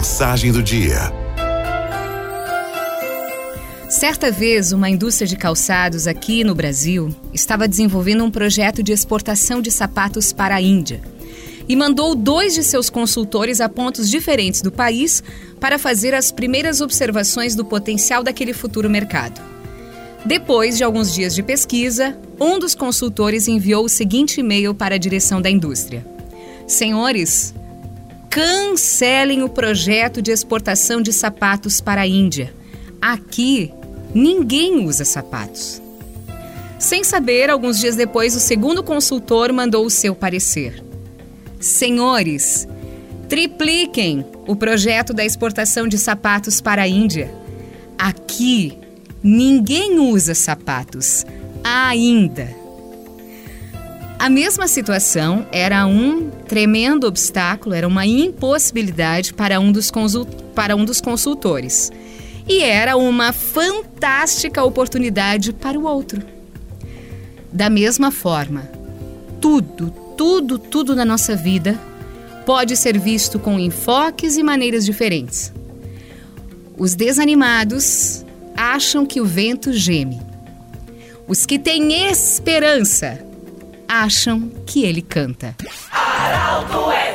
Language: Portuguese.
Mensagem do dia. Certa vez, uma indústria de calçados aqui no Brasil estava desenvolvendo um projeto de exportação de sapatos para a Índia e mandou dois de seus consultores a pontos diferentes do país para fazer as primeiras observações do potencial daquele futuro mercado. Depois de alguns dias de pesquisa, um dos consultores enviou o seguinte e-mail para a direção da indústria: Senhores, cancelem o projeto de exportação de sapatos para a Índia. Aqui, ninguém usa sapatos. Sem saber, alguns dias depois, o segundo consultor mandou o seu parecer. Senhores, tripliquem o projeto da exportação de sapatos para a Índia. Aqui, ninguém usa sapatos. Ainda. A mesma situação era um tremendo obstáculo, era uma impossibilidade para um dos, para um dos consultores. E era uma fantástica oportunidade para o outro. Da mesma forma, tudo, tudo, tudo na nossa vida pode ser visto com enfoques e maneiras diferentes. Os desanimados acham que o vento geme. Os que têm esperança acham que ele canta. É